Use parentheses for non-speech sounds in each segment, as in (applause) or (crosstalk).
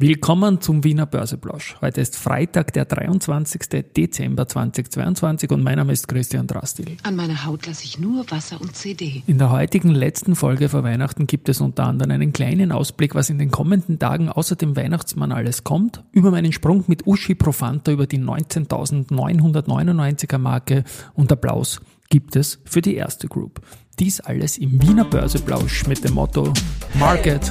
Willkommen zum Wiener Börseplausch. Heute ist Freitag, der 23. Dezember 2022 und mein Name ist Christian Drastil. An meiner Haut lasse ich nur Wasser und CD. In der heutigen letzten Folge vor Weihnachten gibt es unter anderem einen kleinen Ausblick, was in den kommenden Tagen außer dem Weihnachtsmann alles kommt, über meinen Sprung mit Uschi Profanta über die 19.999er Marke und Applaus gibt es für die erste Group. Dies alles im Wiener Börseplausch mit dem Motto Market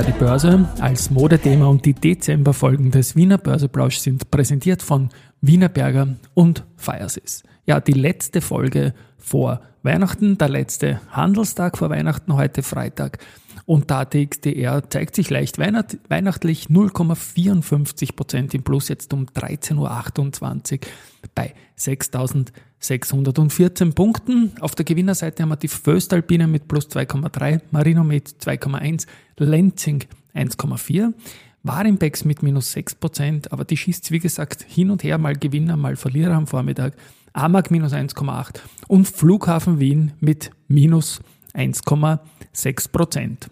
die Börse als Modethema und die Dezemberfolgen des Wiener Börseplausch sind präsentiert von Wienerberger und Firesys. Ja, die letzte Folge vor Weihnachten, der letzte Handelstag vor Weihnachten, heute Freitag. Und da TXDR zeigt sich leicht weihnachtlich 0,54 Prozent im Plus, jetzt um 13.28 Uhr bei 6.614 Punkten. Auf der Gewinnerseite haben wir die Föstalpine mit plus 2,3, Marino mit 2,1, Lenzing 1,4. Warimbex mit minus 6 Prozent, aber die schießt wie gesagt hin und her, mal Gewinner, mal Verlierer am Vormittag. Amag minus 1,8 und Flughafen Wien mit minus 1,6 Prozent.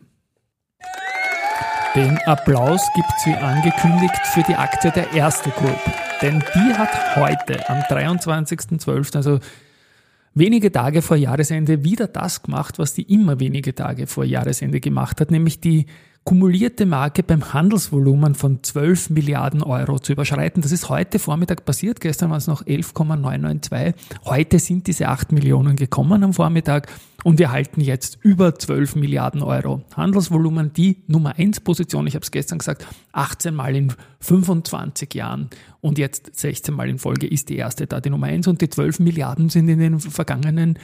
Den Applaus gibt es wie angekündigt für die Aktie der Erste Group. Denn die hat heute am 23.12., also wenige Tage vor Jahresende, wieder das gemacht, was die immer wenige Tage vor Jahresende gemacht hat, nämlich die kumulierte Marke beim Handelsvolumen von 12 Milliarden Euro zu überschreiten. Das ist heute Vormittag passiert. Gestern waren es noch 11,992. Heute sind diese 8 Millionen gekommen am Vormittag und wir halten jetzt über 12 Milliarden Euro Handelsvolumen. Die Nummer 1 Position, ich habe es gestern gesagt, 18 Mal in 25 Jahren und jetzt 16 Mal in Folge ist die erste da die Nummer 1 und die 12 Milliarden sind in den vergangenen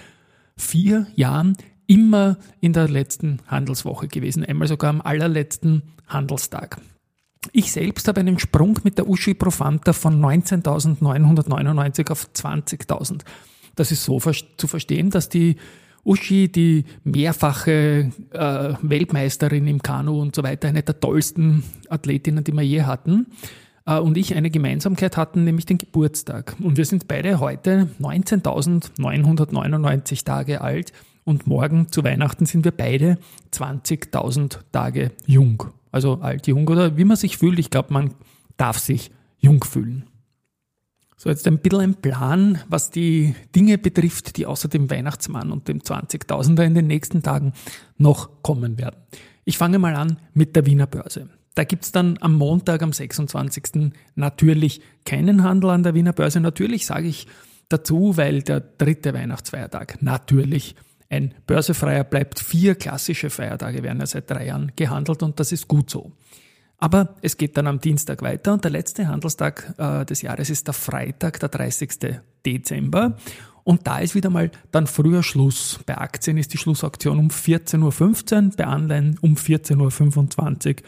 vier Jahren immer in der letzten Handelswoche gewesen, einmal sogar am allerletzten Handelstag. Ich selbst habe einen Sprung mit der Uschi Profanta von 19.999 auf 20.000. Das ist so zu verstehen, dass die Uschi, die mehrfache äh, Weltmeisterin im Kanu und so weiter, eine der tollsten Athletinnen, die wir je hatten, äh, und ich eine Gemeinsamkeit hatten, nämlich den Geburtstag. Und wir sind beide heute 19.999 Tage alt und morgen zu Weihnachten sind wir beide 20.000 Tage jung. Also alt, jung oder wie man sich fühlt. Ich glaube, man darf sich jung fühlen. So, jetzt ein bisschen ein Plan, was die Dinge betrifft, die außer dem Weihnachtsmann und dem 20.000er in den nächsten Tagen noch kommen werden. Ich fange mal an mit der Wiener Börse. Da gibt's dann am Montag, am 26. natürlich keinen Handel an der Wiener Börse. Natürlich sage ich dazu, weil der dritte Weihnachtsfeiertag natürlich ein Börsefreier bleibt. Vier klassische Feiertage werden ja seit drei Jahren gehandelt und das ist gut so. Aber es geht dann am Dienstag weiter und der letzte Handelstag äh, des Jahres ist der Freitag, der 30. Dezember. Und da ist wieder mal dann früher Schluss. Bei Aktien ist die Schlussauktion um 14.15 Uhr, bei Anleihen um 14.25 Uhr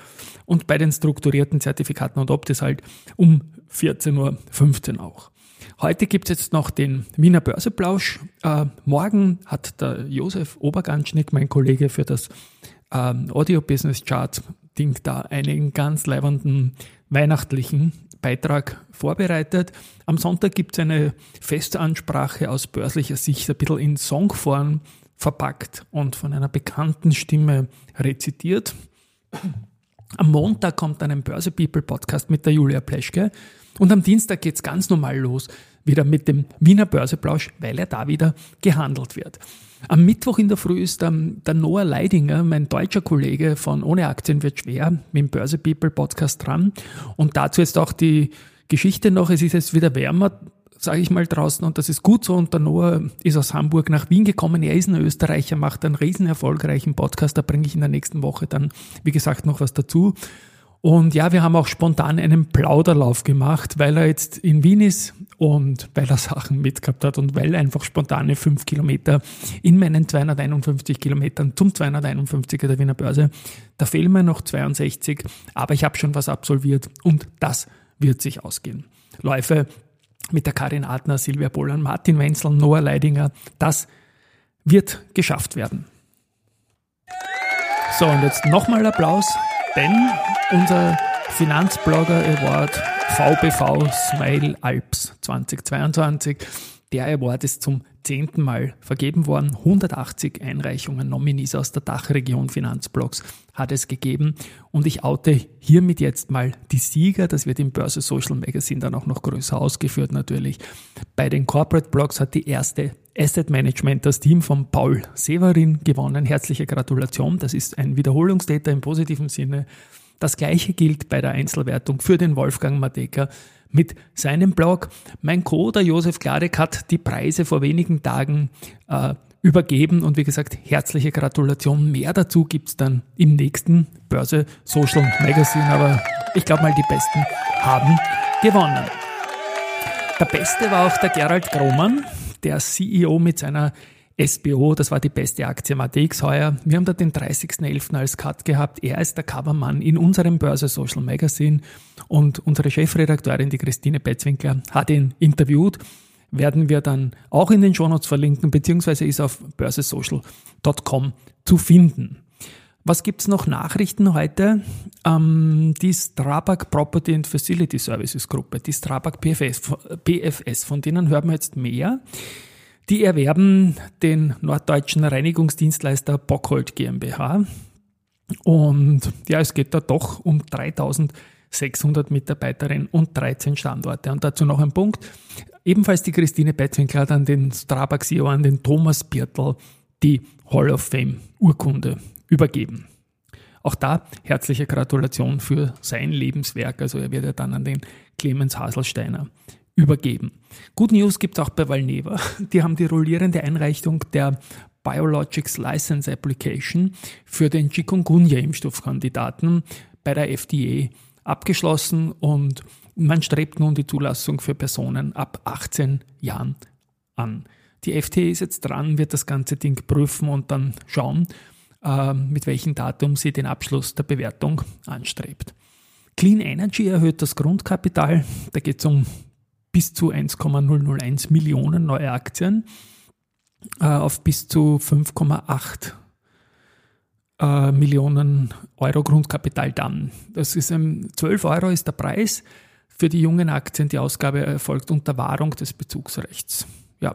und bei den strukturierten Zertifikaten und Optis halt um 14.15 Uhr auch. Heute gibt es jetzt noch den Wiener Börseplausch. Äh, morgen hat der Josef Oberganschnick, mein Kollege für das ähm, Audio Business Chart Ding da einen ganz leibenden weihnachtlichen Beitrag vorbereitet. Am Sonntag gibt es eine Festansprache aus börslicher Sicht, ein bisschen in Songform verpackt und von einer bekannten Stimme rezitiert. Am Montag kommt dann ein Börse People Podcast mit der Julia Pleschke und am Dienstag geht's ganz normal los, wieder mit dem Wiener Börseplausch, weil er da wieder gehandelt wird. Am Mittwoch in der Früh ist ähm, der Noah Leidinger, mein deutscher Kollege von Ohne Aktien wird schwer, mit dem Börse People Podcast dran. Und dazu jetzt auch die Geschichte noch, es ist jetzt wieder wärmer, sage ich mal draußen, und das ist gut so. Und der Noah ist aus Hamburg nach Wien gekommen. Er ist ein Österreicher, macht einen riesen erfolgreichen Podcast. Da bringe ich in der nächsten Woche dann, wie gesagt, noch was dazu. Und ja, wir haben auch spontan einen Plauderlauf gemacht, weil er jetzt in Wien ist und weil er Sachen mitgehabt hat und weil einfach spontane fünf Kilometer in meinen 251 Kilometern zum 251er der Wiener Börse, da fehlen mir noch 62, aber ich habe schon was absolviert und das wird sich ausgehen. Läufe mit der Karin Adner, Silvia Bollan, Martin Wenzel, Noah Leidinger, das wird geschafft werden. So, und jetzt nochmal Applaus denn unser Finanzblogger Award VBV Smile Alps 2022. Der Award ist zum zehnten Mal vergeben worden. 180 Einreichungen, Nominees aus der Dachregion Finanzblogs hat es gegeben. Und ich oute hiermit jetzt mal die Sieger. Das wird im Börse Social Magazine dann auch noch größer ausgeführt natürlich. Bei den Corporate Blogs hat die erste Asset Management das Team von Paul Severin gewonnen. Herzliche Gratulation. Das ist ein Wiederholungstäter im positiven Sinne. Das gleiche gilt bei der Einzelwertung für den Wolfgang Mateka mit seinem Blog. Mein Co, der Josef Klarek, hat die Preise vor wenigen Tagen äh, übergeben und wie gesagt, herzliche Gratulation. Mehr dazu gibt's dann im nächsten Börse Social Magazine, aber ich glaube mal, die Besten haben gewonnen. Der Beste war auch der Gerald Grohmann, der CEO mit seiner SBO, das war die beste Aktie im ATX heuer. Wir haben da den 30.11. als Cut gehabt. Er ist der Covermann in unserem Börse Social Magazine und unsere Chefredakteurin, die Christine Betzwinkler, hat ihn interviewt. Werden wir dann auch in den Shownotes verlinken, beziehungsweise ist auf börsesocial.com zu finden. Was gibt's noch Nachrichten heute? Ähm, die Strabag Property and Facility Services Gruppe, die Strabag PFS, PFS, von denen hören wir jetzt mehr. Die erwerben den norddeutschen Reinigungsdienstleister Bockhold GmbH. Und ja, es geht da doch um 3600 Mitarbeiterinnen und 13 Standorte. Und dazu noch ein Punkt. Ebenfalls die Christine Betzwinkler hat an den Strabag CEO, an den Thomas Birtel, die Hall of Fame Urkunde übergeben. Auch da herzliche Gratulation für sein Lebenswerk. Also er wird ja dann an den Clemens Haselsteiner übergeben. Good News gibt es auch bei Valneva. (laughs) Die haben die rollierende Einreichung der Biologics License Application für den Chikungunya-Impfstoffkandidaten bei der FDA abgeschlossen und man strebt nun die Zulassung für Personen ab 18 Jahren an. Die FDA ist jetzt dran, wird das ganze Ding prüfen und dann schauen, mit welchem Datum sie den Abschluss der Bewertung anstrebt. Clean Energy erhöht das Grundkapital. Da geht es um bis zu 1,001 Millionen neue Aktien äh, auf bis zu 5,8 äh, Millionen Euro Grundkapital dann. Das ist ähm, 12 Euro ist der Preis für die jungen Aktien. Die Ausgabe erfolgt unter Wahrung des Bezugsrechts. Ja.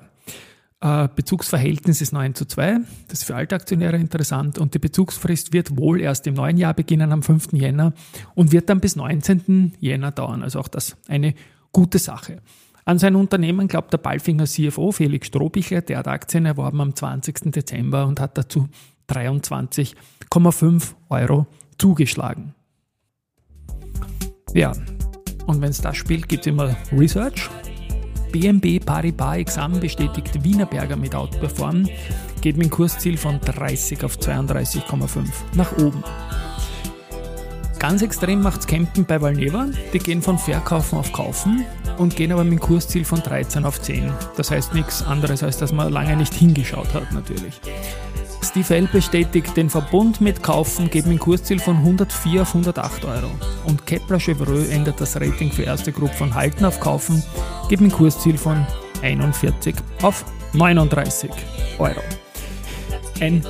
Äh, Bezugsverhältnis ist 9 zu 2. Das ist für Altaktionäre interessant. Und die Bezugsfrist wird wohl erst im neuen Jahr beginnen, am 5. Jänner, und wird dann bis 19. Jänner dauern. Also auch das eine gute Sache. An sein Unternehmen glaubt der Ballfinger CFO Felix Strohbichler, der hat Aktien erworben am 20. Dezember und hat dazu 23,5 Euro zugeschlagen. Ja, und wenn es das spielt, gibt es immer Research. BNB Paribas Examen bestätigt Wienerberger mit Outperform, geht mit dem Kursziel von 30 auf 32,5 nach oben. Ganz extrem macht's Campen bei Valneva. Die gehen von Verkaufen auf Kaufen und gehen aber mit dem Kursziel von 13 auf 10. Das heißt nichts anderes, als dass man lange nicht hingeschaut hat natürlich. Steve L bestätigt den Verbund mit Kaufen, mit dem Kursziel von 104 auf 108 Euro. Und Kepler Chevreux ändert das Rating für erste Gruppe von Halten auf Kaufen, mit dem Kursziel von 41 auf 39 Euro. Ein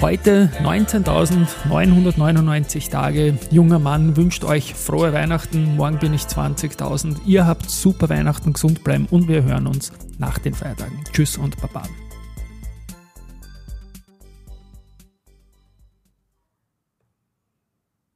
Heute 19.999 Tage. Junger Mann wünscht euch frohe Weihnachten. Morgen bin ich 20.000. Ihr habt super Weihnachten, gesund bleiben und wir hören uns nach den Feiertagen. Tschüss und Baba.